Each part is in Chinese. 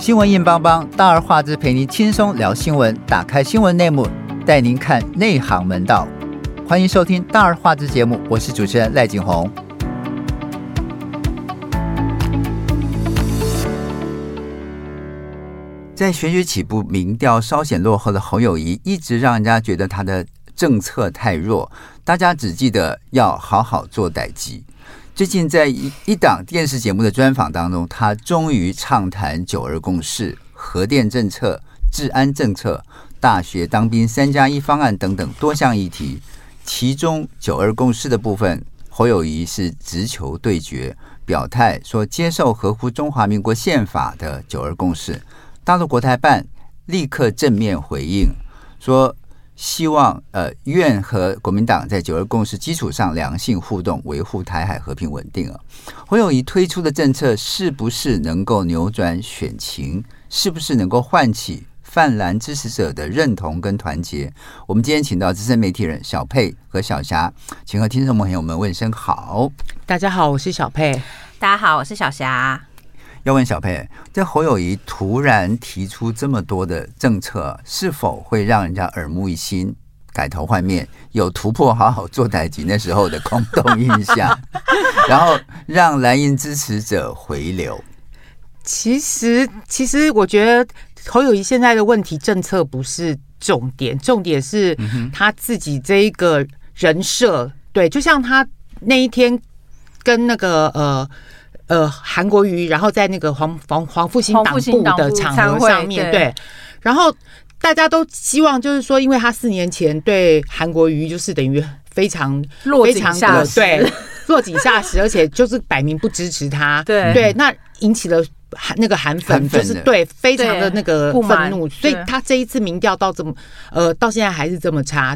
新闻硬邦邦，大而化之，陪您轻松聊新闻。打开新闻内幕，带您看内行门道。欢迎收听大而化之节目，我是主持人赖景红。在选举起步，民调稍显落后的侯友谊，一直让人家觉得他的政策太弱。大家只记得要好好做代志。最近在一一档电视节目的专访当中，他终于畅谈九二共识、核电政策、治安政策、大学当兵三加一方案等等多项议题。其中九二共识的部分，侯友谊是直球对决，表态说接受合乎中华民国宪法的九二共识。大陆国台办立刻正面回应说。希望呃，愿和国民党在九二共识基础上良性互动，维护台海和平稳定啊。侯友宜推出的政策是不是能够扭转选情？是不是能够唤起泛蓝支持者的认同跟团结？我们今天请到资深媒体人小佩和小霞，请和听众朋友们问声好。大家好，我是小佩。大家好，我是小霞。要问小佩，这侯友谊突然提出这么多的政策，是否会让人家耳目一新、改头换面，有突破好好做代志那时候的空洞印象，然后让蓝营支持者回流？其实，其实我觉得侯友谊现在的问题，政策不是重点，重点是他自己这一个人设。对，就像他那一天跟那个呃。呃，韩国瑜，然后在那个黄黄黄复兴党部的场合上面，对，然后大家都希望就是说，因为他四年前对韩国瑜就是等于非常落井下石，对，落井下石，而且就是摆明不支持他，对。对，那引起了韩那个韩粉就是对非常的那个愤怒，所以他这一次民调到这么呃到现在还是这么差。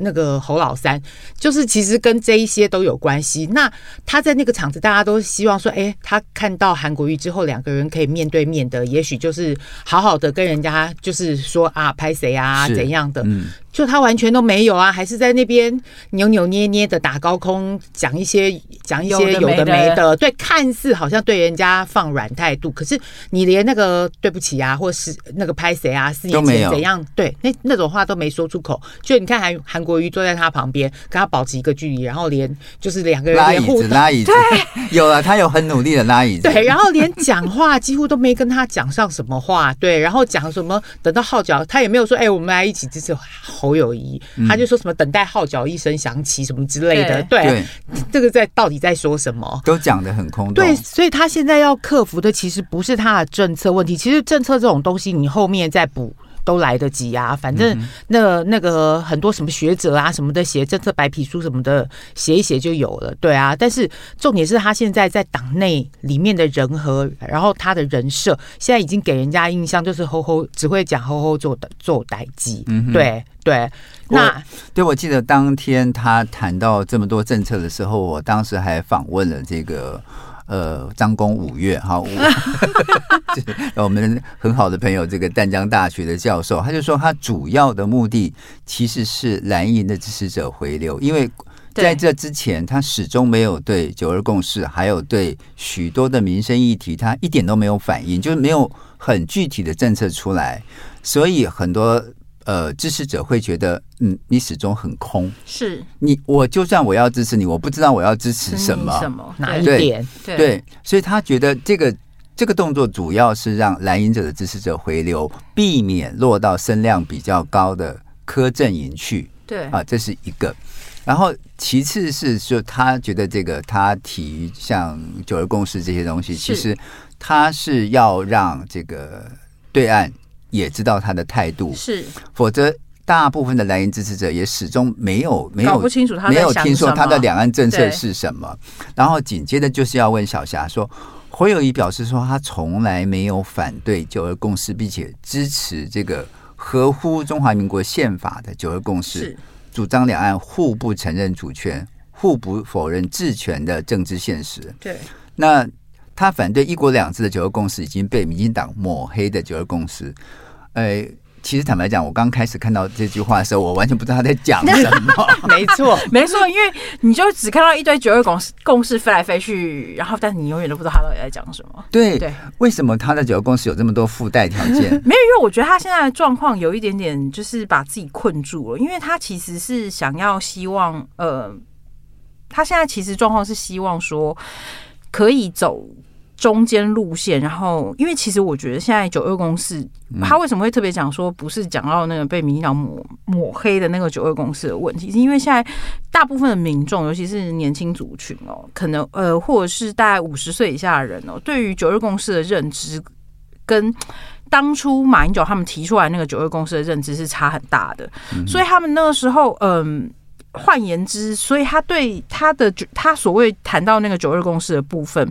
那个侯老三，就是其实跟这一些都有关系。那他在那个场子，大家都希望说，哎，他看到韩国瑜之后，两个人可以面对面的，也许就是好好的跟人家，就是说啊，拍谁啊，怎样的。嗯就他完全都没有啊，还是在那边扭扭捏捏的打高空，讲一些讲一些有的没的，对，看似好像对人家放软态度，可是你连那个对不起啊，或是那个拍谁啊，四年前怎样，对，那那种话都没说出口。就你看韩韩国瑜坐在他旁边，跟他保持一个距离，然后连就是两个人拉椅子拉椅子，对，有了，他有很努力的拉椅子，对，然后连讲话几乎都没跟他讲上什么话，对，然后讲什么等到号角，他也没有说，哎，我们来一起支持。侯友宜，他就说什么等待号角一声响起什么之类的，对，对这个在到底在说什么？都讲的很空洞。对，所以他现在要克服的其实不是他的政策问题，其实政策这种东西你后面再补都来得及啊。反正那那个很多什么学者啊什么的写政策白皮书什么的写一写就有了，对啊。但是重点是他现在在党内里面的人和，然后他的人设现在已经给人家印象就是吼吼只会讲吼吼做做代机，嗯，对。对，那我对我记得当天他谈到这么多政策的时候，我当时还访问了这个呃张公五月哈，我们很好的朋友这个淡江大学的教授，他就说他主要的目的其实是蓝营的支持者回流，因为在这之前他始终没有对九二共识，还有对许多的民生议题，他一点都没有反应，就是没有很具体的政策出来，所以很多。呃，支持者会觉得，嗯，你始终很空。是你，我就算我要支持你，我不知道我要支持什么，什么哪一点？对，对，所以他觉得这个这个动作主要是让蓝营者的支持者回流，避免落到声量比较高的柯阵营去。对啊，这是一个。然后其次是说，他觉得这个他提像九二共识这些东西，其实他是要让这个对岸。也知道他的态度是，否则大部分的蓝营支持者也始终没有没有搞不清楚他没有听说他的两岸政策是什么。然后紧接着就是要问小霞说，侯友宜表示说他从来没有反对九二共识，并且支持这个合乎中华民国宪法的九二共识，主张两岸互不承认主权、互不否认治权的政治现实。对，那。他反对一国两制的九二共识已经被民进党抹黑的九二共识，呃，其实坦白讲，我刚开始看到这句话的时候，我完全不知道他在讲什么。没错，没错，因为你就只看到一堆九二共识共识飞来飞去，然后但是你永远都不知道他到底在讲什么。对对，为什么他的九二共识有这么多附带条件？没有，因为我觉得他现在的状况有一点点就是把自己困住了，因为他其实是想要希望，呃，他现在其实状况是希望说可以走。中间路线，然后因为其实我觉得现在九二共识，他为什么会特别讲说不是讲到那个被民进党抹抹黑的那个九二共识的问题，是因为现在大部分的民众，尤其是年轻族群哦，可能呃或者是大概五十岁以下的人哦，对于九二共识的认知跟当初马英九他们提出来那个九二公司的认知是差很大的，所以他们那个时候嗯。换言之，所以他对他的他所谓谈到那个九二公司的部分，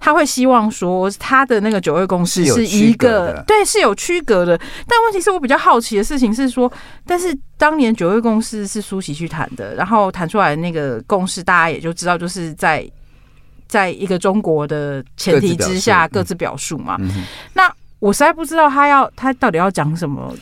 他会希望说他的那个九二共识是一个对是有区隔的。但问题是我比较好奇的事情是说，但是当年九二共识是苏习去谈的，然后谈出来的那个共识，大家也就知道，就是在在一个中国的前提之下各自表述嘛。那我实在不知道他要他到底要讲什么，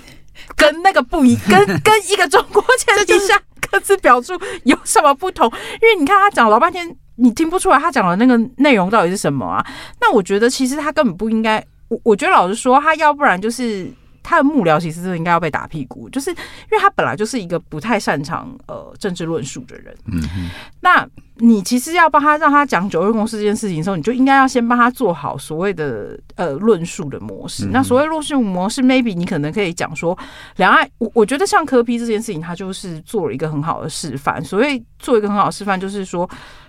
跟那个不一 跟跟一个中国前提下。各自表述有什么不同？因为你看他讲老半天，你听不出来他讲的那个内容到底是什么啊？那我觉得其实他根本不应该。我我觉得老实说，他要不然就是。他的幕僚其实是应该要被打屁股，就是因为他本来就是一个不太擅长呃政治论述的人。嗯哼，那你其实要帮他让他讲九月公司这件事情的时候，你就应该要先帮他做好所谓的呃论述的模式。那所谓论述模式，maybe 你可能可以讲说两岸，我我觉得像柯批这件事情，他就是做了一个很好的示范。所谓做一个很好的示范，就是说。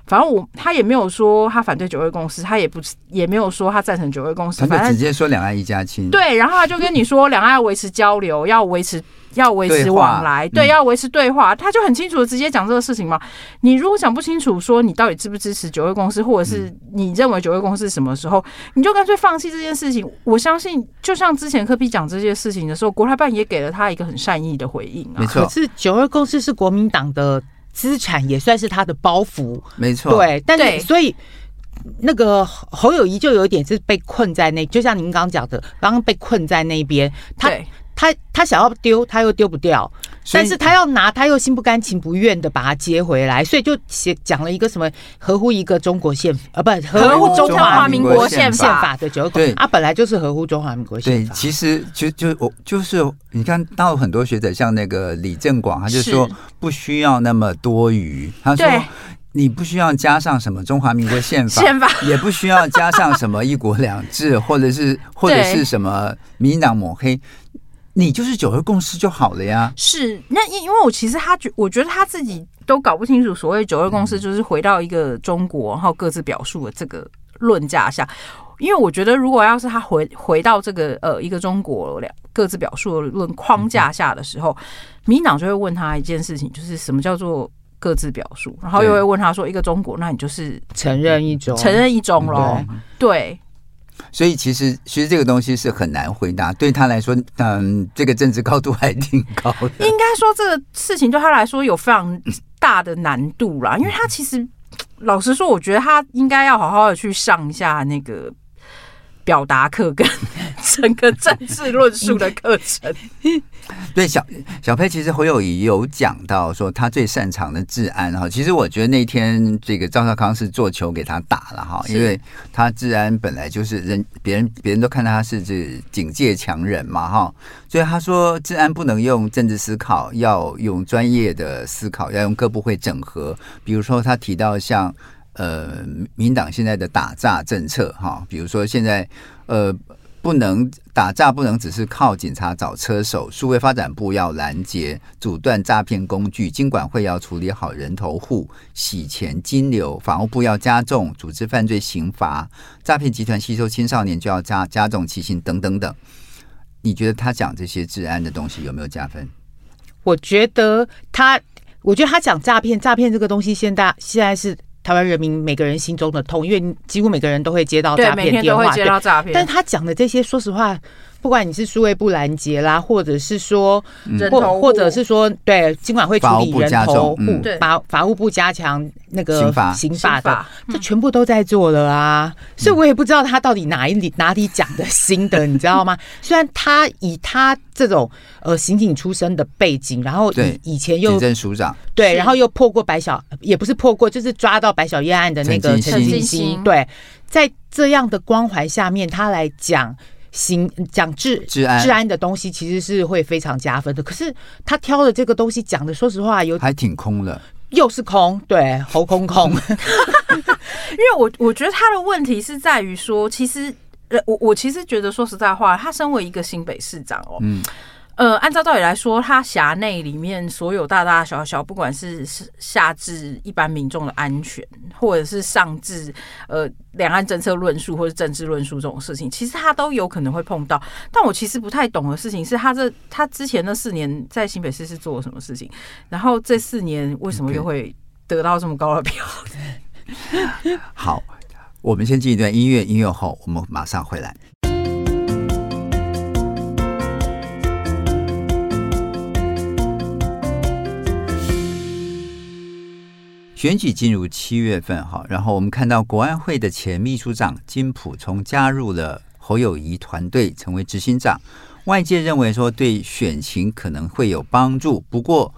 反正我他也没有说他反对九二公司，他也不也没有说他赞成九二公司，他就直接说两岸一家亲。对，然后他就跟你说两岸要维持交流，要维持要维持往来，对，要维持对话，他就很清楚的直接讲这个事情嘛。你如果讲不清楚，说你到底支不支持九二公司，或者是你认为九二公司什么时候，你就干脆放弃这件事情。我相信，就像之前科比讲这件事情的时候，国台办也给了他一个很善意的回应啊。没错，可是九二公司是国民党的。资产也算是他的包袱，没错。对，但是所以那个侯友谊就有一点是被困在那，就像您刚刚讲的，刚刚被困在那边，他他他想要丢，他又丢不掉。但是他要拿，他又心不甘情不愿的把他接回来，所以就写讲了一个什么合乎一个中国宪法，呃，不合乎中华民国宪法。的九二共识啊，本来就是合乎中华民国宪法。对，其实就就我就是你看到很多学者，像那个李正广，他就说不需要那么多余，他说你不需要加上什么中华民国宪法，宪法。也不需要加上什么一国两制，或者是或者是什么民进党抹黑。你就是九二共识就好了呀。是，那因因为我其实他觉，我觉得他自己都搞不清楚，所谓九二共识就是回到一个中国，然后各自表述的这个论架下。因为我觉得，如果要是他回回到这个呃一个中国两各自表述的论框架下的时候，民党就会问他一件事情，就是什么叫做各自表述，然后又会问他说，一个中国，那你就是承认一种，承认一种咯。对。所以其实其实这个东西是很难回答，对他来说，嗯，这个政治高度还挺高的。应该说这个事情对他来说有非常大的难度啦，因为他其实老实说，我觉得他应该要好好的去上一下那个。表达课跟 整个政治论述的课程，对小小佩，其实侯友宜有讲到说他最擅长的治安哈。其实我觉得那天这个赵少康是做球给他打了哈，因为他治安本来就是人别人别人都看到他是这警戒强人嘛哈，所以他说治安不能用政治思考，要用专业的思考，要用各部会整合。比如说他提到像。呃，民党现在的打诈政策哈，比如说现在呃，不能打诈，不能只是靠警察找车手，数位发展部要拦截、阻断诈骗工具，经管会要处理好人头户、洗钱、金流，法务部要加重组织犯罪刑罚，诈骗集团吸收青少年就要加加重其刑等等等。你觉得他讲这些治安的东西有没有加分？我觉得他，我觉得他讲诈骗，诈骗这个东西现在现在是。台湾人民每个人心中的痛，因为几乎每个人都会接到诈骗电话，接到诈骗。但他讲的这些，说实话，不管你是数位部拦截啦，或者是说，嗯、或或者是说，对，尽管会处理人头户，法法务部加强那个刑法。刑法的，嗯、这全部都在做了啊。所以我也不知道他到底哪一里哪里讲的新的，你知道吗？虽然他以他这种呃刑警出身的背景，然后以以前又警政署长，对，然后又破过白小，也不是破过，就是抓到白小燕案的那个陈进兴，对。在这样的光环下面，他来讲行讲治治安治安的东西，其实是会非常加分的。可是他挑的这个东西讲的，说实话有还挺空的，又是空，对，喉空空。因为我我觉得他的问题是在于说，其实呃，我我其实觉得说实在话，他身为一个新北市长哦，嗯。呃，按照道理来说，他辖内里面所有大大小小，不管是下至一般民众的安全，或者是上至呃两岸政策论述或者政治论述这种事情，其实他都有可能会碰到。但我其实不太懂的事情是他这他之前那四年在新北市是做了什么事情，然后这四年为什么又会得到这么高的票？Okay. 好，我们先进一段音乐，音乐后我们马上回来。选举进入七月份哈，然后我们看到国安会的前秘书长金普聪加入了侯友谊团队，成为执行长。外界认为说对选情可能会有帮助，不过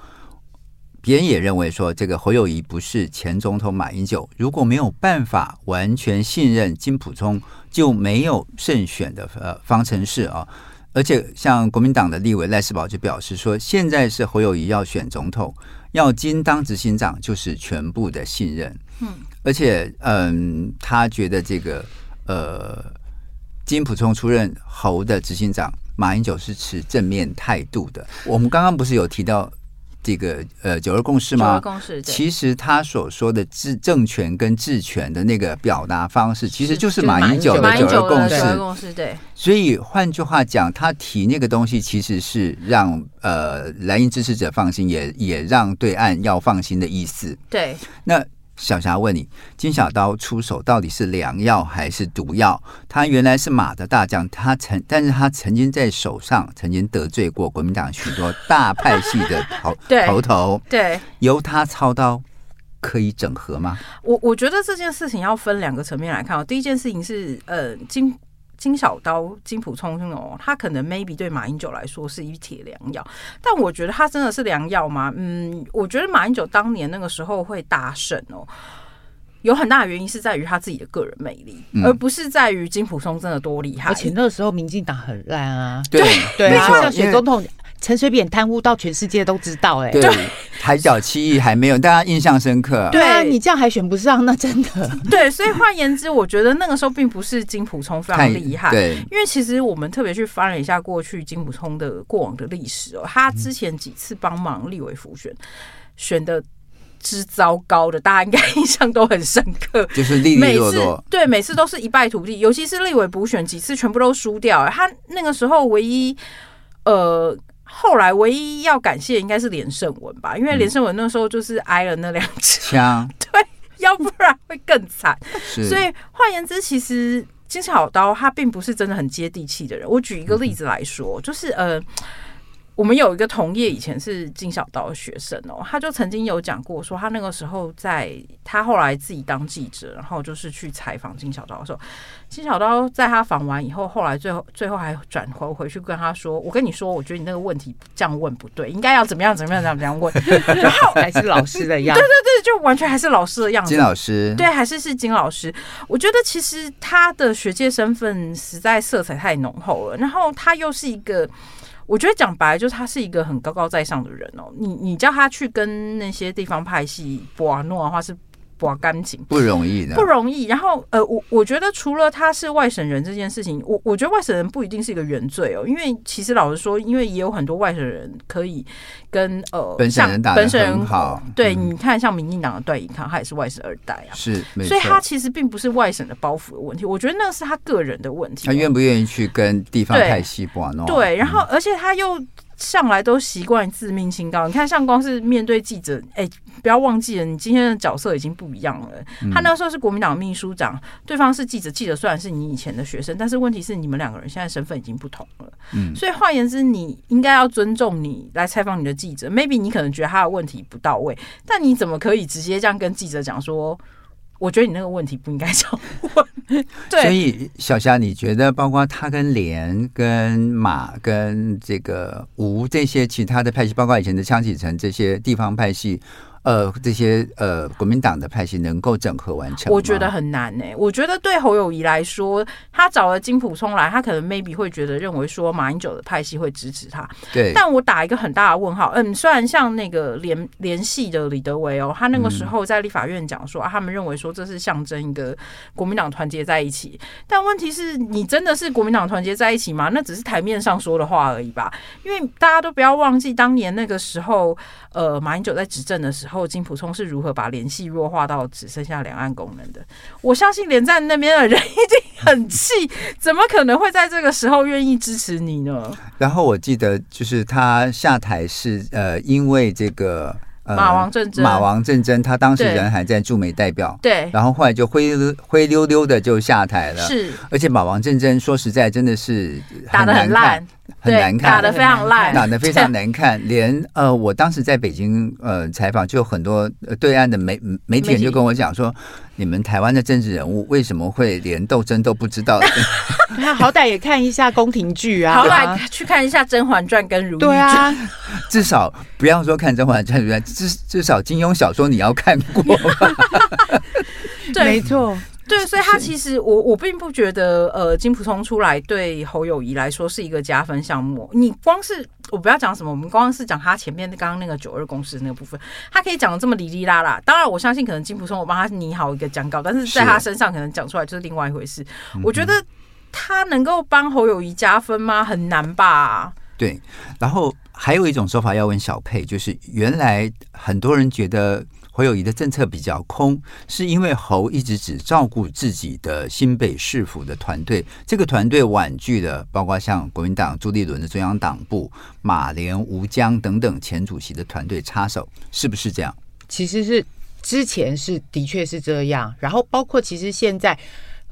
别人也认为说这个侯友谊不是前总统马英九，如果没有办法完全信任金普聪，就没有胜选的呃方程式啊。而且像国民党的立委赖世宝就表示说，现在是侯友谊要选总统。要金当执行长就是全部的信任，嗯，而且嗯，他觉得这个呃，金溥聪出任侯的执行长，马英九是持正面态度的。我们刚刚不是有提到这个呃九二共识吗？九二共识，其实他所说的治政权跟治权的那个表达方式，其实就是马英九的九二共识。九二共识，对。所以换句话讲，他提那个东西，其实是让呃蓝营支持者放心，也也让对岸要放心的意思。对。那小霞问你，金小刀出手到底是良药还是毒药？他原来是马的大将，他曾，但是他曾经在手上曾经得罪过国民党许多大派系的头 头头。对，由他操刀可以整合吗？我我觉得这件事情要分两个层面来看哦。第一件事情是呃金。金小刀、金普聪哦，他可能 maybe 对马英九来说是一帖良药，但我觉得他真的是良药吗？嗯，我觉得马英九当年那个时候会大胜哦，有很大的原因是在于他自己的个人魅力，嗯、而不是在于金普松真的多厉害。而且那个时候民进党很烂啊，对对啊，像选总统。陈水扁贪污到全世界都知道，欸，哎，对，海角七亿还没有，大家印象深刻。对啊，你这样还选不上，那真的。对，所以换言之，我觉得那个时候并不是金溥聪非常厉害，对，因为其实我们特别去翻了一下过去金溥聪的过往的历史哦，他之前几次帮忙立委辅选，选的之糟糕的，大家应该印象都很深刻，就是利利落落，对，每次都是一败涂地，尤其是立委补选几次全部都输掉，他那个时候唯一呃。后来唯一要感谢应该是连胜文吧，因为连胜文那时候就是挨了那两枪，对，要不然会更惨。所以换言之，其实金小刀他并不是真的很接地气的人。我举一个例子来说，就是呃。我们有一个同业，以前是金小刀的学生哦，他就曾经有讲过，说他那个时候在他后来自己当记者，然后就是去采访金小刀的时候，金小刀在他访完以后，后来最后最后还转回回去跟他说：“我跟你说，我觉得你那个问题这样问不对，应该要怎么样怎么样怎么样问。”然后还是老师的样子，对对对，就完全还是老师的样子。金老师，对，还是是金老师。我觉得其实他的学界身份实在色彩太浓厚了，然后他又是一个。我觉得讲白，就是他是一个很高高在上的人哦。你你叫他去跟那些地方拍戏博阿诺的话是。不干净，不容易的，不容易。然后，呃，我我觉得除了他是外省人这件事情，我我觉得外省人不一定是一个原罪哦。因为其实老实说，因为也有很多外省人可以跟呃本省人打本省人好。对，你看像民进党的段宜康，他也是外省二代啊，是，所以他其实并不是外省的包袱的问题。我觉得那是他个人的问题。他愿不愿意去跟地方派系搏？对，然后而且他又。向来都习惯自命清高。你看，像光是面对记者，哎、欸，不要忘记了，你今天的角色已经不一样了。他那时候是国民党秘书长，对方是记者，记者虽然是你以前的学生，但是问题是你们两个人现在身份已经不同了。嗯，所以换言之，你应该要尊重你来采访你的记者。Maybe 你可能觉得他的问题不到位，但你怎么可以直接这样跟记者讲说？我觉得你那个问题不应该这样问。对，所以小霞，你觉得包括他跟连、跟马、跟这个吴这些其他的派系，包括以前的枪启成这些地方派系。呃，这些呃，国民党的派系能够整合完成，我觉得很难呢、欸。我觉得对侯友谊来说，他找了金普聪来，他可能 maybe 会觉得认为说马英九的派系会支持他。对，但我打一个很大的问号。嗯，虽然像那个联联系的李德维哦，他那个时候在立法院讲说、嗯、啊，他们认为说这是象征一个国民党团结在一起。但问题是你真的是国民党团结在一起吗？那只是台面上说的话而已吧。因为大家都不要忘记当年那个时候，呃，马英九在执政的时候。后金普聪是如何把联系弱化到只剩下两岸功能的？我相信连战那边的人一定很气，怎么可能会在这个时候愿意支持你呢？然后我记得就是他下台是呃，因为这个。呃、马王政争，马王政争，他当时人还在驻美代表，对，然后后来就灰灰溜溜的就下台了，是，而且马王政争说实在真的是打的很烂，很难看，打的非常烂，打的非常难看，连呃，我当时在北京呃采访，就有很多对岸的媒媒体人就跟我讲说。你们台湾的政治人物为什么会连斗争都不知道？他好歹也看一下宫廷剧啊，好歹去看一下《甄嬛传》跟《如懿传》。对啊，至少不要说看《甄嬛传》，至至少金庸小说你要看过吧。对，没错。对，所以他其实我我并不觉得，呃，金普通出来对侯友谊来说是一个加分项目。你光是我不要讲什么，我们光是讲他前面刚刚那个九二共识那个部分，他可以讲的这么哩哩啦啦。当然，我相信可能金普聪我帮他拟好一个讲稿，但是在他身上可能讲出来就是另外一回事。我觉得他能够帮侯友谊加分吗？很难吧？对。然后还有一种说法要问小佩，就是原来很多人觉得。侯友宜的政策比较空，是因为侯一直只照顾自己的新北市府的团队，这个团队婉拒了包括像国民党朱立伦的中央党部、马连吴江等等前主席的团队插手，是不是这样？其实是之前是的确是这样，然后包括其实现在。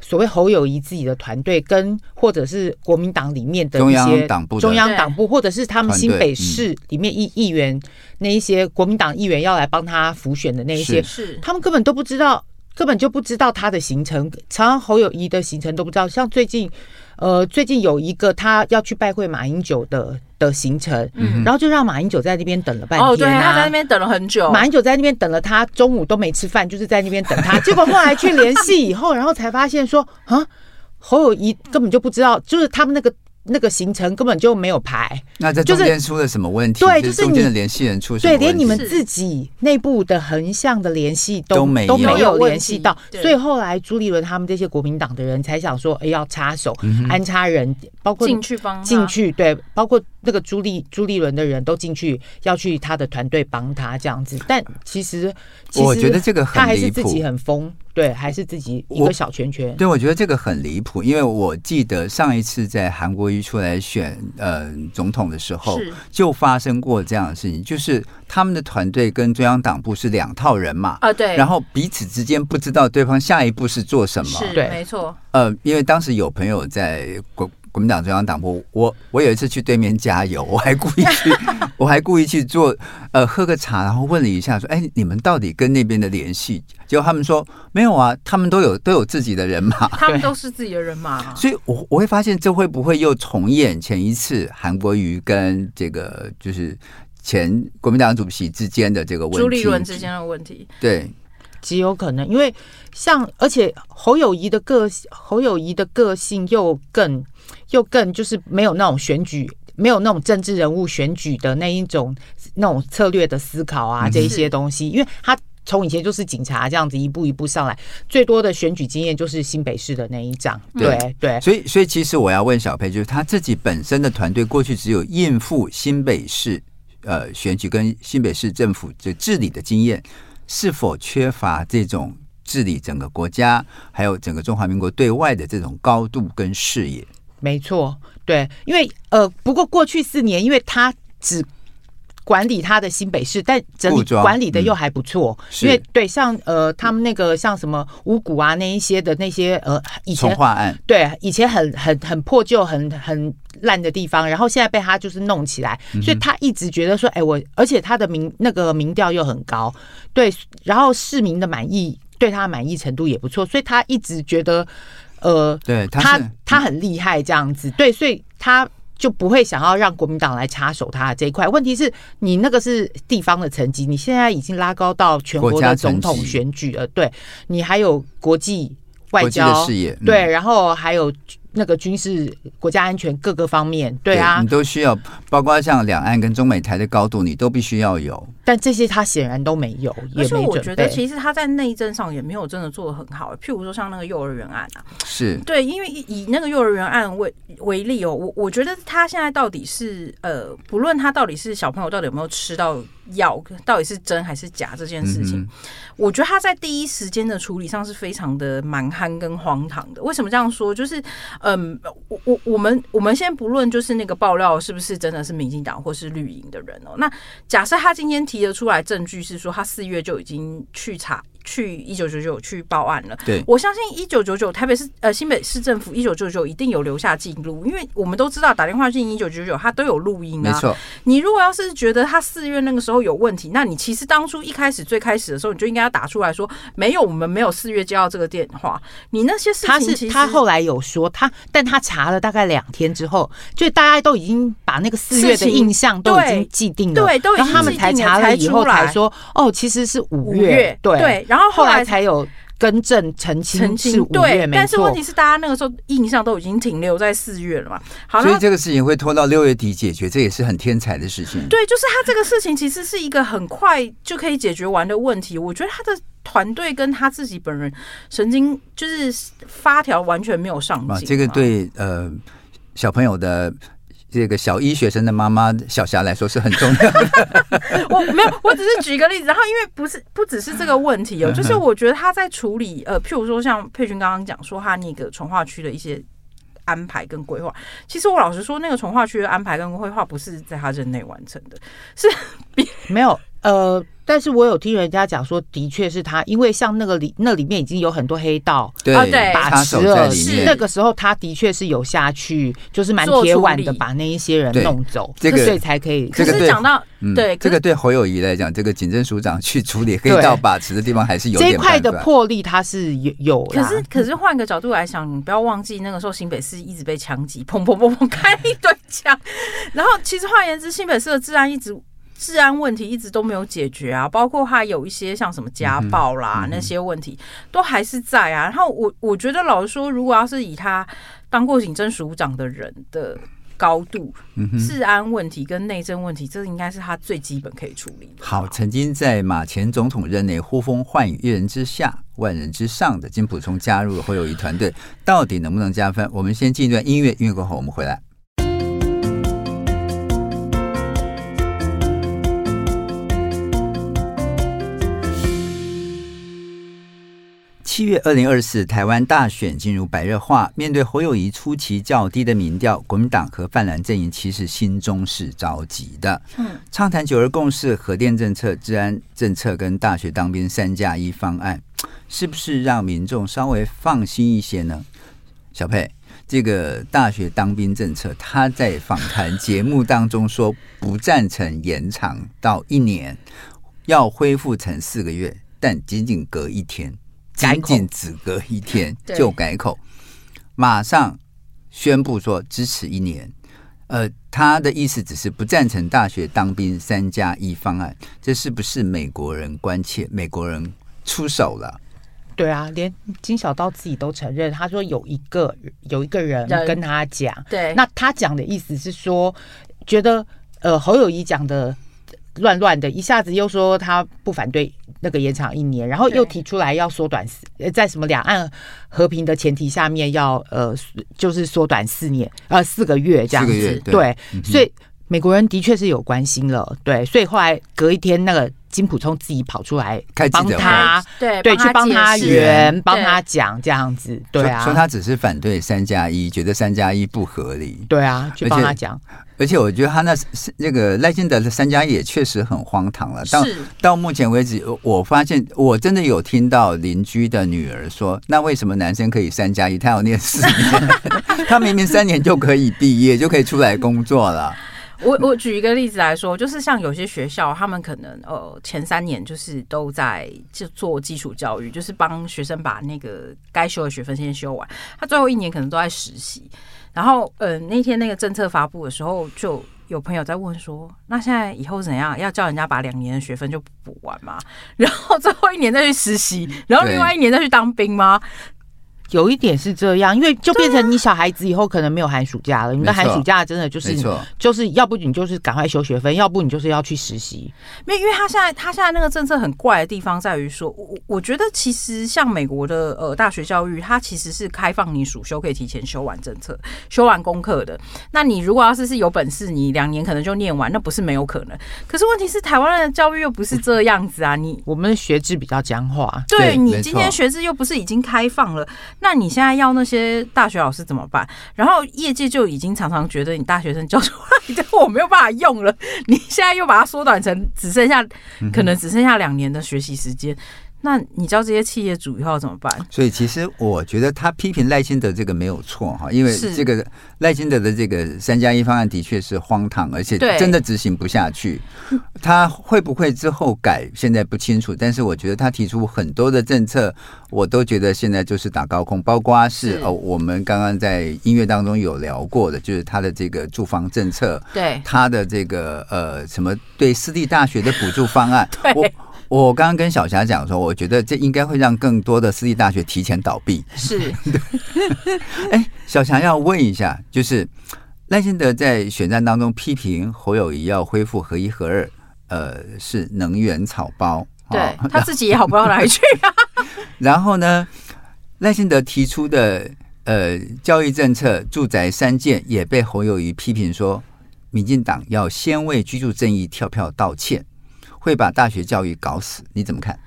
所谓侯友谊自己的团队，跟或者是国民党里面的一些中央党部，中央党部或者是他们新北市里面议议员那一些国民党议员要来帮他辅选的那一些，是。他们根本都不知道，根本就不知道他的行程，常常侯友谊的行程都不知道。像最近，呃，最近有一个他要去拜会马英九的。的行程，嗯，然后就让马英九在那边等了半天，啊，哦，对，他在那边等了很久。马英九在那边等了他中午都没吃饭，就是在那边等他。结果后来去联系以后，然后才发现说啊，侯友谊根本就不知道，就是他们那个。那个行程根本就没有排，那在中间出了什么问题？对，就是中间的联系人出什么问题？对，连你们自己内部的横向的联系都没都没有联系到，所以后来朱立伦他们这些国民党的人才想说，哎，要插手安插人，包括进去帮进去，对，包括那个朱立朱立伦的人都进去要去他的团队帮他这样子，但其实我觉得这个他还是自己很疯。对，还是自己一个小圈圈。对，我觉得这个很离谱，因为我记得上一次在韩国瑜出来选呃总统的时候，就发生过这样的事情，就是他们的团队跟中央党部是两套人马啊，对，然后彼此之间不知道对方下一步是做什么，是，对，没错。呃，因为当时有朋友在国。国民党中央党部，我我有一次去对面加油，我还故意去，我还故意去做呃喝个茶，然后问了一下，说：“哎，你们到底跟那边的联系？”结果他们说：“没有啊，他们都有都有自己的人马，他们都是自己的人马。”所以我，我我会发现，这会不会又重演前一次韩国瑜跟这个就是前国民党主席之间的这个问题，朱立伦之间的问题？对。极有可能，因为像而且侯友谊的个性，侯友谊的个性又更又更就是没有那种选举，没有那种政治人物选举的那一种那种策略的思考啊，这一些东西，因为他从以前就是警察这样子一步一步上来，最多的选举经验就是新北市的那一仗，对对。所以所以其实我要问小佩，就是他自己本身的团队过去只有应付新北市呃选举跟新北市政府这治理的经验。是否缺乏这种治理整个国家，还有整个中华民国对外的这种高度跟视野？没错，对，因为呃，不过过去四年，因为他只。管理他的新北市，但整理管理的又还不错，嗯、因为对像呃他们那个像什么五谷啊那一些的那些呃以前对以前很很很破旧很很烂的地方，然后现在被他就是弄起来，所以他一直觉得说，哎我而且他的民那个民调又很高，对，然后市民的满意对他的满意程度也不错，所以他一直觉得呃对他他，他很厉害这样子，对，所以他。就不会想要让国民党来插手他的这一块。问题是你那个是地方的层级，你现在已经拉高到全国的总统选举了，对，你还有国际外交对，然后还有。那个军事、国家安全各个方面，对啊，对，你都需要，包括像两岸跟中美台的高度，你都必须要有。但这些他显然都没有。而且我觉得，其实他在内政上也没有真的做的很好。譬如说，像那个幼儿园案啊，是对，因为以那个幼儿园案为为例哦，我我觉得他现在到底是呃，不论他到底是小朋友到底有没有吃到药，到底是真还是假这件事情，嗯、我觉得他在第一时间的处理上是非常的蛮憨跟荒唐的。为什么这样说？就是。嗯，我我我们我们先不论，就是那个爆料是不是真的是民进党或是绿营的人哦。那假设他今天提得出来证据是说他四月就已经去查。去一九九九去报案了。对，我相信一九九九台北市呃新北市政府一九九九一定有留下记录，因为我们都知道打电话进一九九九，他都有录音啊。没错，你如果要是觉得他四月那个时候有问题，那你其实当初一开始最开始的时候，你就应该要打出来说没有，我们没有四月接到这个电话。你那些事情，他是他后来有说他，但他查了大概两天之后，就大家都已经把那个四月的印象都已经既定了，对，都已经然后他们才查了以后才说哦，其实是五月，对对，然后后来，才有。更正澄清，澄清对，但是问题是，大家那个时候印象都已经停留在四月了嘛。好，所以这个事情会拖到六月底解决，这也是很天才的事情。对，就是他这个事情其实是一个很快就可以解决完的问题。我觉得他的团队跟他自己本人神经就是发条完全没有上进。这个对呃小朋友的。这个小一学生的妈妈小霞来说是很重要的。我没有，我只是举一个例子。然后，因为不是不只是这个问题哦，就是我觉得他在处理呃，譬如说像佩君刚刚讲说他那个从化区的一些安排跟规划，其实我老实说，那个从化区的安排跟规划不是在他任内完成的，是没有呃。但是我有听人家讲说，的确是他，因为像那个里那里面已经有很多黑道对把持了，是那个时候他的确是有下去，就是蛮铁腕的，把那一些人弄走，这个所以才可以。可是讲到对这个对侯友谊来讲，这个警政署长去处理黑道把持的地方还是有这一块的魄力，他是有有。可是可是换个角度来想，你不要忘记那个时候新北市一直被枪击，砰砰砰砰开一堆枪，然后其实换言之，新北市的治安一直。治安问题一直都没有解决啊，包括他有一些像什么家暴啦、嗯、那些问题，都还是在啊。然后我我觉得老实说，如果要是以他当过警政署长的人的高度，治安问题跟内政问题，这应该是他最基本可以处理。好，曾经在马前总统任内呼风唤雨、一人之下、万人之上的金普聪加入了侯友谊团队，到底能不能加分？我们先进一段音乐，音乐过后我们回来。七月二零二四台湾大选进入白热化，面对侯友谊出奇较低的民调，国民党和泛蓝阵营其实心中是着急的。嗯，畅谈九二共识、核电政策、治安政策跟大学当兵三加一方案，是不是让民众稍微放心一些呢？小佩，这个大学当兵政策，他在访谈节目当中说不赞成延长到一年，要恢复成四个月，但仅仅隔一天。仅仅只隔一天就改口，马上宣布说支持一年。呃，他的意思只是不赞成大学当兵三加一方案，这是不是美国人关切？美国人出手了？对啊，连金小刀自己都承认，他说有一个有一个人跟他讲，对，那他讲的意思是说，觉得呃侯友谊讲的。乱乱的，一下子又说他不反对那个延长一年，然后又提出来要缩短四，在什么两岸和平的前提下面要呃，就是缩短四年呃四个月这样子，对，对嗯、所以美国人的确是有关心了，对，所以后来隔一天那个金普聪自己跑出来开帮他，对对，去帮他圆，帮他讲这样子，对啊，说他只是反对三加一，觉得三加一不合理，对啊，去帮他讲。而且我觉得他那那个赖清德的三加一也确实很荒唐了。到到目前为止，我发现我真的有听到邻居的女儿说：“那为什么男生可以三加一，他要念四年？他明明三年就可以毕业，就可以出来工作了。”我我举一个例子来说，就是像有些学校，他们可能呃前三年就是都在就做基础教育，就是帮学生把那个该修的学分先修完，他最后一年可能都在实习。然后，嗯、呃，那天那个政策发布的时候，就有朋友在问说：“那现在以后怎样？要叫人家把两年的学分就补完吗？然后最后一年再去实习，然后另外一年再去当兵吗？”有一点是这样，因为就变成你小孩子以后可能没有寒暑假了。你的寒暑假真的就是，就是要不你就是赶快修学分，要不你就是要去实习。没有，因为他现在他现在那个政策很怪的地方在于说，我我觉得其实像美国的呃大学教育，它其实是开放你暑修可以提前修完政策、修完功课的。那你如果要是是有本事，你两年可能就念完，那不是没有可能。可是问题是台湾的教育又不是这样子啊，你我们的学制比较僵化。对，你今天学制又不是已经开放了。那你现在要那些大学老师怎么办？然后业界就已经常常觉得你大学生教出来的我没有办法用了，你现在又把它缩短成只剩下可能只剩下两年的学习时间。那你知道这些企业主以后要怎么办？所以其实我觉得他批评赖清德这个没有错哈，因为这个赖清德的这个三加一方案的确是荒唐，而且真的执行不下去。他会不会之后改，现在不清楚。但是我觉得他提出很多的政策，我都觉得现在就是打高空，包括是哦，我们刚刚在音乐当中有聊过的，就是他的这个住房政策，对他的这个呃什么对私立大学的补助方案，我。我刚刚跟小霞讲说，我觉得这应该会让更多的私立大学提前倒闭。是，哎，小霞要问一下，就是赖清德在选战当中批评侯友谊要恢复合一合二，呃，是能源草包，对、哦、他自己也好不到哪里去啊。然后呢，赖清德提出的呃教育政策、住宅三件也被侯友谊批评说，民进党要先为居住正义跳票道歉。会把大学教育搞死，你怎么看？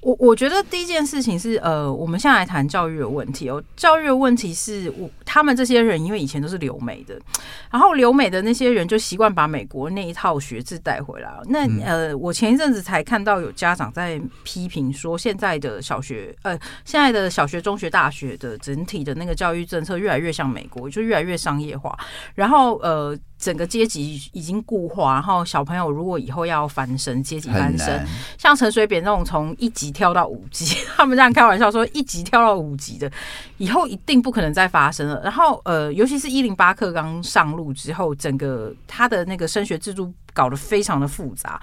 我我觉得第一件事情是，呃，我们现在来谈教育的问题哦。教育的问题是我他们这些人，因为以前都是留美的，然后留美的那些人就习惯把美国那一套学制带回来。那呃，我前一阵子才看到有家长在批评说，现在的小学，呃，现在的小学、中学、大学的整体的那个教育政策越来越像美国，就越来越商业化。然后呃。整个阶级已经固化，然后小朋友如果以后要翻身，阶级翻身，像陈水扁那种从一级跳到五级，他们这样开玩笑说一级跳到五级的，以后一定不可能再发生了。然后呃，尤其是一零八课刚上路之后，整个他的那个升学制度。搞得非常的复杂，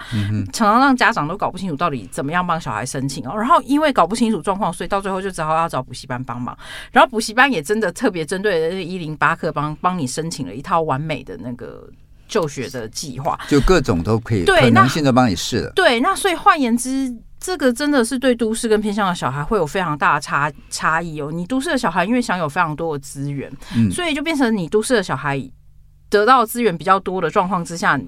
常常让家长都搞不清楚到底怎么样帮小孩申请哦。然后因为搞不清楚状况，所以到最后就只好要找补习班帮忙。然后补习班也真的特别针对一零八课帮帮你申请了一套完美的那个就学的计划，就各种都可以，对，可能性都帮你试了。对，那所以换言之，这个真的是对都市跟偏向的小孩会有非常大的差差异哦。你都市的小孩因为享有非常多的资源，嗯，所以就变成你都市的小孩得到资源比较多的状况之下。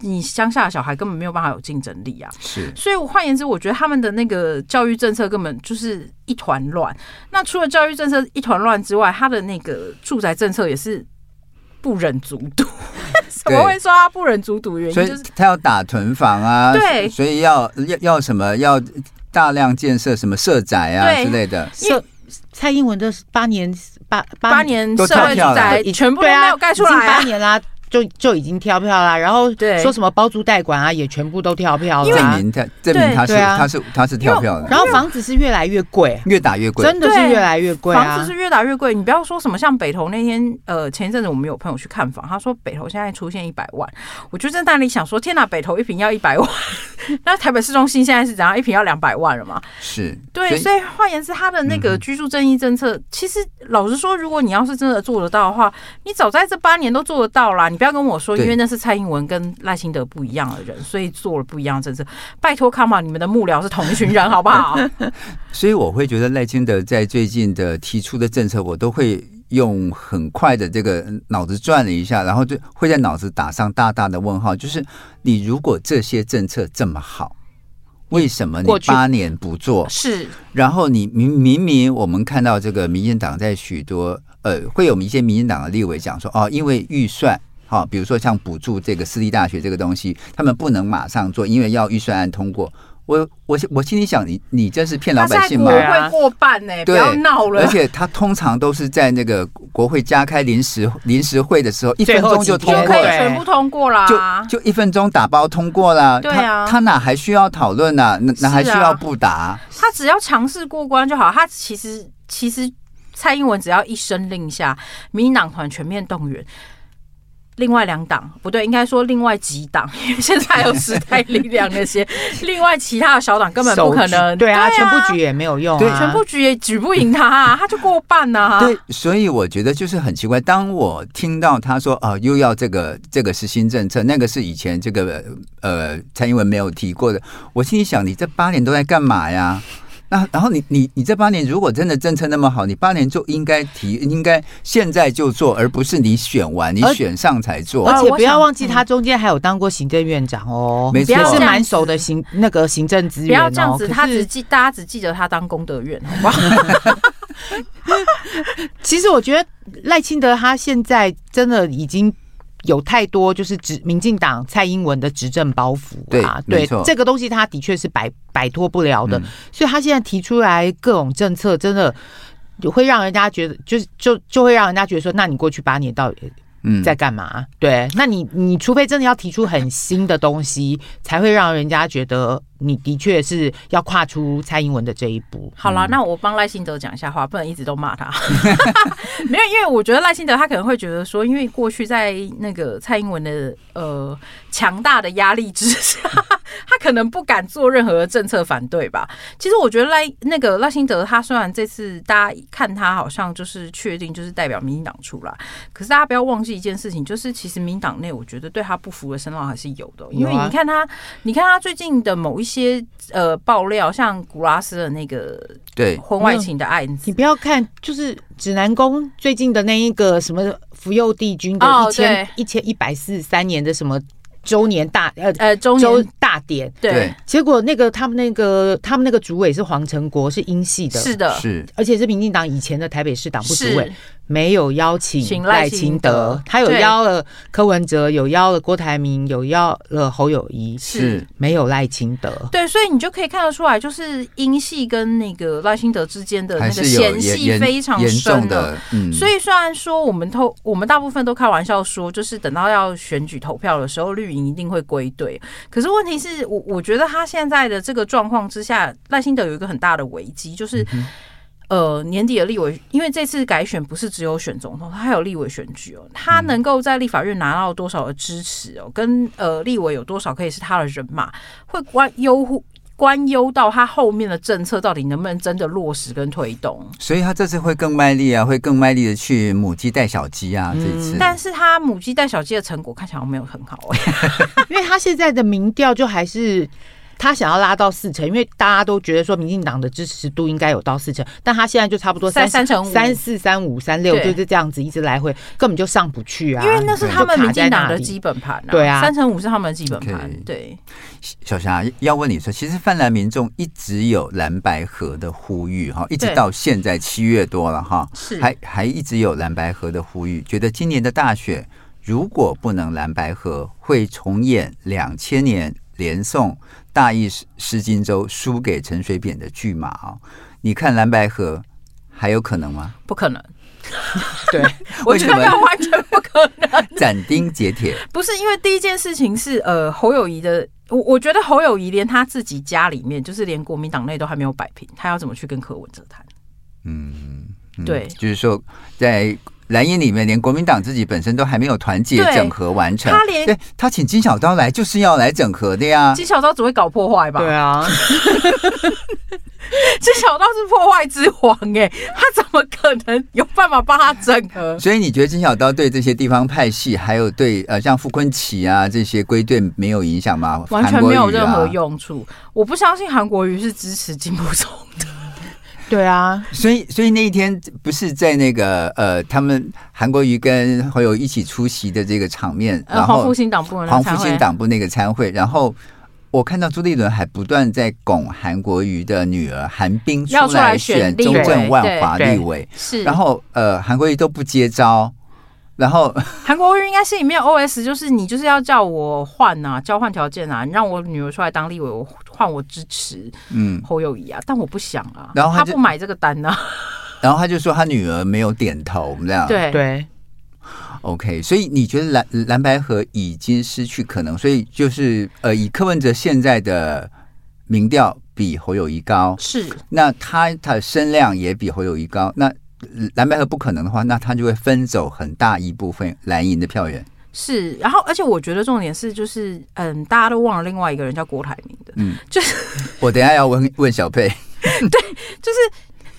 你乡下的小孩根本没有办法有竞争力啊！是，所以我换言之，我觉得他们的那个教育政策根本就是一团乱。那除了教育政策一团乱之外，他的那个住宅政策也是不忍卒读。怎么会说他不忍卒读？原因就是他要打囤房啊，对，所以要要要什么？要大量建设什么社宅啊之类的。社蔡英文的八年八八年社会住宅全部都没有盖出来，八年啦。就就已经跳票啦，然后说什么包租代管啊，也全部都跳票了。证明他证明他是他是他是跳票的。然后房子是越来越贵，越打越贵，真的是越来越贵。房子是越打越贵。你不要说什么像北投那天，呃，前一阵子我们有朋友去看房，他说北投现在出现一百万，我就在那里想说，天哪，北投一平要一百万，那台北市中心现在是怎样？一平要两百万了吗？是对，所以换言之，他的那个居住正义政策，其实老实说，如果你要是真的做得到的话，你早在这八年都做得到啦。你不要跟我说，因为那是蔡英文跟赖清德不一样的人，所以做了不一样的政策。拜托，come on，你们的幕僚是同一群人，好不好？所以我会觉得赖清德在最近的提出的政策，我都会用很快的这个脑子转了一下，然后就会在脑子打上大大的问号。就是你如果这些政策这么好，为什么你八年不做？是，然后你明明明我们看到这个民进党在许多呃，会有一些民进党的立委讲说，哦，因为预算，好，比如说像补助这个私立大学这个东西，他们不能马上做，因为要预算案通过。我我我心里想，你你这是骗老百姓吗？国会过半呢、欸，不要闹了。而且他通常都是在那个国会加开临时临时会的时候，一分钟就通过，可以全部通过啦，就就一分钟打包通过了。对啊，他，他哪还需要讨论呢？那那还需要不答？他只要强势过关就好。他其实其实蔡英文只要一声令下，民进党团全面动员。另外两党不对，应该说另外几党，因为现在还有时代力量那些，另外其他的小党根本不可能。对啊，全部举也没有用，对，全部举也举不赢他，啊，他就过半呐，啊。对，所以我觉得就是很奇怪，当我听到他说啊，又要这个这个是新政策，那个是以前这个呃蔡英文没有提过的，我心里想，你这八年都在干嘛呀？那然后你你你这八年如果真的政策那么好，你八年就应该提，应该现在就做，而不是你选完你选上才做。而且不要忘记，他中间还有当过行政院长哦，没错，是蛮熟的行那个行政资源。不要这样子，他只记大家只记得他当功德院，好不好？其实我觉得赖清德他现在真的已经。有太多就是执民进党蔡英文的执政包袱啊，对，对这个东西他的确是摆摆脱不了的，嗯，所以他现在提出来各种政策，真的会让人家觉得，就是就就会让人家觉得说，那你过去八年到底在干嘛？嗯，对，那你你除非真的要提出很新的东西，才会让人家觉得。你的确是要跨出蔡英文的这一步。好了，那我帮赖清德讲一下话，不能一直都骂他。没有，因为我觉得赖清德他可能会觉得说，因为过去在那个蔡英文的呃强大的压力之下，他可能不敢做任何的政策反对吧。其实我觉得赖那个赖清德他虽然这次大家看他好像就是确定就是代表民进党出来，可是大家不要忘记一件事情，就是其实民党内我觉得对他不服的声浪还是有的，因为你看他，你看他最近的某一。一些呃爆料，像古拉斯的那个对。婚外情的案子，你不要看，就是指南宫最近的那一个什么福佑帝君的一千一千一百四十三年的什么周年大呃呃周年。大典，对，结果那个他们那个他们那个主委是黄成国，是英系的，是的，是，而且是民进党以前的台北市党部主委。没有邀请赖清德，他有邀了柯文哲，有邀了郭台铭，有邀了侯友谊，是没有赖清德。对，所以你就可以看得出来，就是英系跟那个赖清德之间的那个嫌隙非常深的。嗯，所以虽然说我们都我们大部分都开玩笑说，就是等到要选举投票的时候，绿营一定会归队。可是问题是我我觉得他现在的这个状况之下，赖清德有一个很大的危机，就是。呃，年底的立委，因为这次改选不是只有选总统，他还有立委选举哦。他能够在立法院拿到多少的支持哦，跟呃立委有多少可以是他的人马，会关忧关忧到他后面的政策到底能不能真的落实跟推动。所以他这次会更卖力啊，会更卖力的去母鸡带小鸡啊。这次，嗯，但是他母鸡带小鸡的成果看起来没有很好哎，因为他现在的民调就还是。他想要拉到四成，因为大家都觉得说民进党的支持度应该有到四成，但他现在就差不多三三成三四三五三六，就是这样子一直来回，根本就上不去啊。因为那是他们民进党的基本盘啊，对啊，三成五是他们的基本盘。对，小霞要问你说，其实泛蓝民众一直有蓝白河的呼吁哈，一直到现在七月多了哈，是还还一直有蓝白河的呼吁，觉得今年的大选如果不能蓝白合，会重演两千年连宋。大义失荆州输给陈水扁的巨马啊！你看蓝白河还有可能吗？不可能。对，我觉得完全不可能。斩钉截铁，不是因为第一件事情是呃侯友宜的，我我觉得侯友宜连他自己家里面，就是连国民党内都还没有摆平，他要怎么去跟柯文哲谈？嗯，对，就是说在。蓝营里面，连国民党自己本身都还没有团结整合完成。他连对他请金小刀来，就是要来整合的呀。金小刀只会搞破坏吧？对啊，金小刀是破坏之王哎，他怎么可能有办法帮他整合？所以你觉得金小刀对这些地方派系，还有对呃像傅昆萁啊这些归队没有影响吗？完全没有任何用处。我不相信韩国瑜是支持金溥聪的。对啊，所以所以那一天不是在那个呃，他们韩国瑜跟侯友一起出席的这个场面，然后黄复兴党部黄复兴党部那个参会，然后我看到朱立伦还不断在拱韩国瑜的女儿韩冰出来选中正万华立委，是，然后呃，韩国瑜都不接招，然后 韩国瑜应该是里面 OS 就是你就是要叫我换啊，交换条件啊，你让我女儿出来当立委，我换我支持嗯。侯友谊啊，但我不想啊，然后他，他不买这个单呢、啊，然后他就说他女儿没有点头，这样。对。对。OK，所以你觉得蓝蓝白河已经失去可能，所以就是呃，以柯文哲现在的民调比侯友谊高，是。那他他的声量也比侯友谊高，那蓝白合不可能的话，那他就会分走很大一部分蓝营的票源。是，然后而且我觉得重点是就是嗯，大家都忘了另外一个人叫郭台铭的，嗯，就是我等一下要问问小佩，对，就是。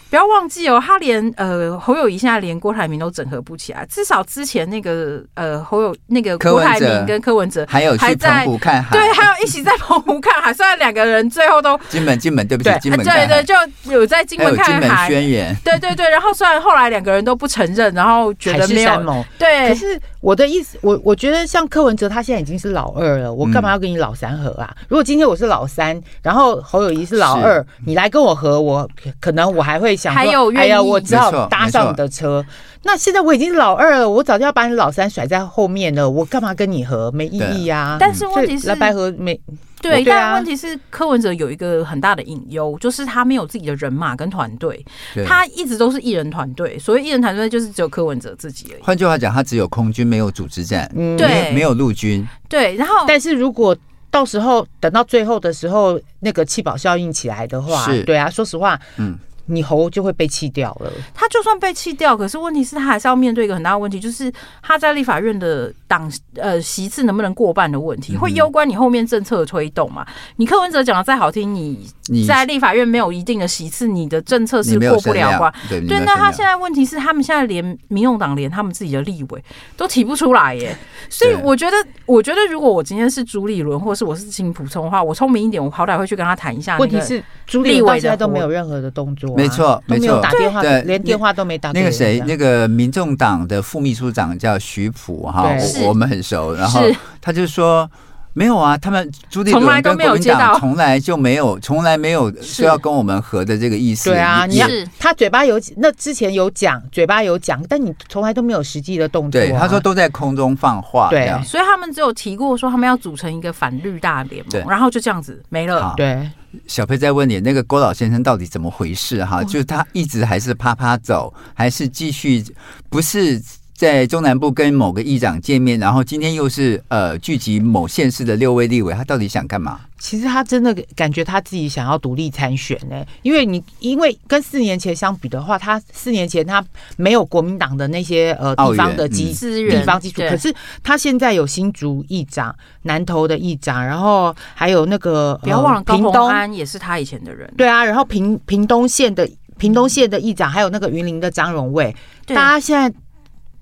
不要忘记哦，他连呃侯友谊现在连郭台铭都整合不起来，至少之前那个呃侯友那个郭台铭跟柯文哲还有去澎湖看海，对，还有一起在澎湖看海，虽然两个人最后都金门金门对不起，金门对对，就有在金门看海。宣言，对对对，然后虽然后来两个人都不承认，然后觉得没有对，可是我的意思，我我觉得像柯文哲他现在已经是老二了，我干嘛要跟你老三合啊？如果今天我是老三，然后侯友谊是老二，你来跟我合，我可能我还会。还有愿意，哎呀，我只好搭上你的车。那现在我已经是老二了，我早就要把你老三甩在后面了。我干嘛跟你合？没意义啊！但是问题是，蓝白合没对，但问题是柯文哲有一个很大的隐忧，就是他没有自己的人马跟团队，他一直都是一人团队。所谓一人团队，就是只有柯文哲自己而已。换句话讲，他只有空军，没有组织战，嗯，对，没有陆军。对，然后，但是如果到时候等到最后的时候，那个气保效应起来的话，对啊，说实话，嗯。你猴就会被弃掉了。他就算被弃掉，可是问题是，他还是要面对一个很大的问题，就是他在立法院的党呃席次能不能过半的问题，会攸关你后面政策的推动嘛？你柯文哲讲的再好听，你在立法院没有一定的席次，你的政策是过不了关。对，那他现在问题是，他们现在连民众党连他们自己的立委都提不出来耶。所以我觉得，我觉得如果我今天是朱立伦，或是我是金普聪的话，我聪明一点，我好歹会去跟他谈一下。问题是朱立伦现在都没有任何的动作。没错，没有，打电话，对，连电话都没打。那个谁，那个民众党的副秘书长叫徐普哈，我们很熟。然后他就说没有啊，他们朱立伦跟国民党从来就没有，从来没有说要跟我们合的这个意思。对啊，你他嘴巴有那之前有讲，嘴巴有讲，但你从来都没有实际的动作。对，他说都在空中放话。对，所以他们只有提过说他们要组成一个反绿大联盟，然后就这样子没了。对。小佩在问你，那个郭老先生到底怎么回事？哈，就是他一直还是啪啪走，还是继续不是？在中南部跟某个议长见面，然后今天又是呃聚集某县市的六位立委，他到底想干嘛？其实他真的感觉他自己想要独立参选呢，因为你因为跟四年前相比的话，他四年前他没有国民党的那些呃地方的基资源、地方基础，可是他现在有新竹议长、南投的议长，然后还有那个不要忘了高东安也是他以前的人，对啊，然后屏屏东县的屏东县的议长，还有那个云林的张荣卫，大家现在。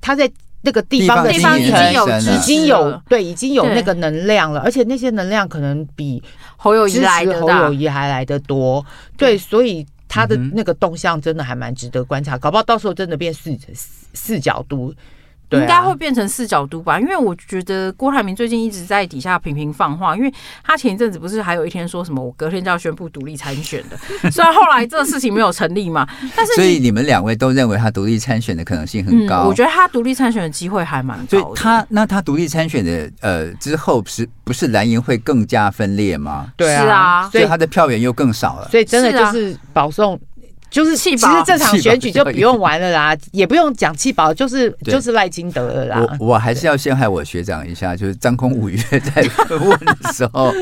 他在那个地方的地方已经有已经有对已经有那个能量了，而且那些能量可能比侯友谊来的侯友谊还来得多。对，所以他的那个动向真的还蛮值得观察，搞不好到时候真的变四四角都。应该会变成四角都吧，因为我觉得郭台铭最近一直在底下频频放话，因为他前一阵子不是还有一天说什么我隔天就要宣布独立参选的，虽然后来这个事情没有成立嘛，但是所以你们两位都认为他独立参选的可能性很高。嗯，我觉得他独立参选的机会还蛮高的。所以他那他独立参选的呃之后是不是蓝营会更加分裂吗？对啊，所以他的票源又更少了。所以真的就是保送。就是气保，其实这场选举就不用玩了啦，也不用讲气保，就是就是赖金德了啦。我我还是要陷害我学长一下，就是张空五月 在 问的时候，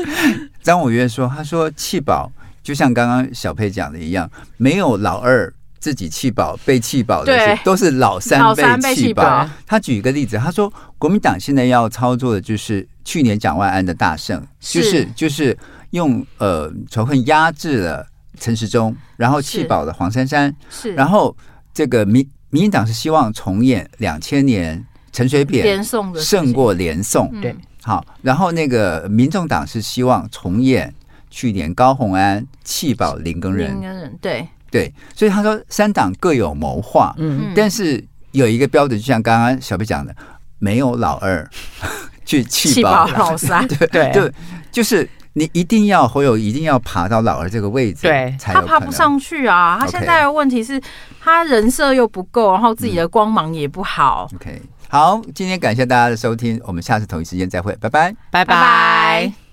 张五月说，他说气保就像刚刚小佩讲的一样，没有老二自己气保被气保的，都是老三被气保。他举一个例子，他说国民党现在要操作的就是去年蒋万安的大胜，就是就是用呃仇恨压制了。陈时中，然后弃保的黄珊珊，是，然后这个民民进党是希望重演两千年陈水扁连宋的胜过连宋，对，好，然后那个民众党是希望重演去年高虹安弃保林根人，林根仁，对。对，所以他说三党各有谋划，嗯，但是有一个标准，就像刚刚小贝讲的，没有老二 去弃保老三，对对，就就是。你一定要侯友一定要爬到老二这个位置，对，他爬不上去啊。他现在的问题是他人设又不够，然后自己的光芒也不好。OK，好，今天感谢大家的收听，我们下次同一时间再会，拜拜，拜拜。